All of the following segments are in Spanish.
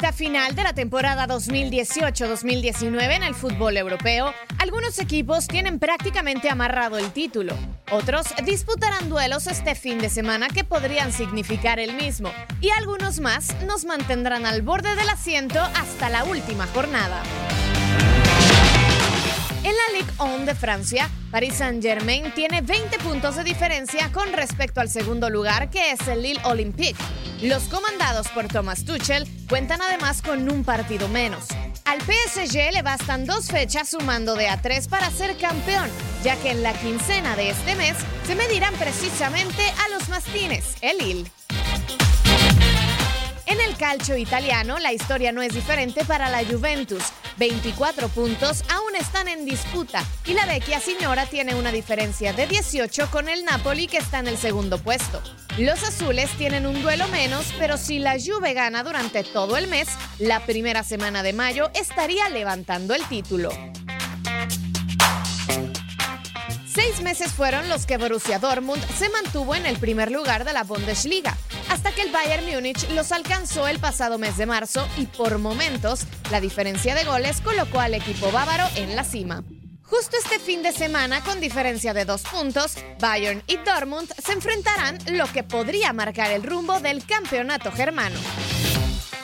Recta final de la temporada 2018-2019 en el fútbol europeo, algunos equipos tienen prácticamente amarrado el título. Otros disputarán duelos este fin de semana que podrían significar el mismo. Y algunos más nos mantendrán al borde del asiento hasta la última jornada. En la Ligue 1 de Francia, Paris Saint-Germain tiene 20 puntos de diferencia con respecto al segundo lugar que es el Lille Olympique. Los comandados por Thomas Tuchel cuentan además con un partido menos. Al PSG le bastan dos fechas sumando de a tres para ser campeón, ya que en la quincena de este mes se medirán precisamente a los mastines, el Lille. En el calcio italiano, la historia no es diferente para la Juventus. 24 puntos aún están en disputa y la vecchia señora tiene una diferencia de 18 con el Napoli que está en el segundo puesto. Los azules tienen un duelo menos, pero si la Juve gana durante todo el mes, la primera semana de mayo estaría levantando el título. Seis meses fueron los que Borussia Dortmund se mantuvo en el primer lugar de la Bundesliga, hasta que el Bayern Múnich los alcanzó el pasado mes de marzo y por momentos la diferencia de goles colocó al equipo bávaro en la cima. Justo este fin de semana, con diferencia de dos puntos, Bayern y Dortmund se enfrentarán lo que podría marcar el rumbo del campeonato germano.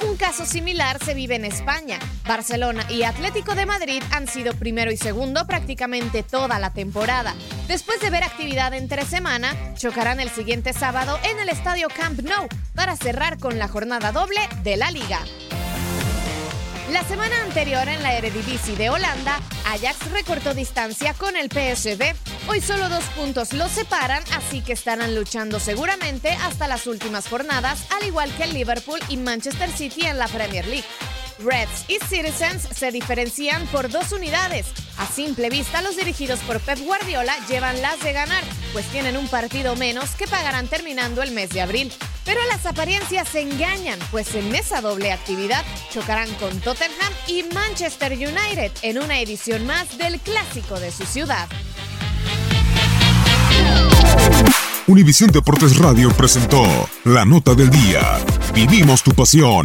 Un caso similar se vive en España. Barcelona y Atlético de Madrid han sido primero y segundo prácticamente toda la temporada. Después de ver actividad entre semana, chocarán el siguiente sábado en el estadio Camp Nou para cerrar con la jornada doble de la liga. La semana anterior en la Eredivisie de Holanda, Ajax recortó distancia con el PSV. Hoy solo dos puntos los separan, así que estarán luchando seguramente hasta las últimas jornadas, al igual que el Liverpool y Manchester City en la Premier League. Reds y Citizens se diferencian por dos unidades. A simple vista, los dirigidos por Pep Guardiola llevan las de ganar, pues tienen un partido menos que pagarán terminando el mes de abril. Pero las apariencias se engañan, pues en esa doble actividad chocarán con Tottenham y Manchester United en una edición más del clásico de su ciudad. Univisión Deportes Radio presentó La Nota del Día. Vivimos tu pasión.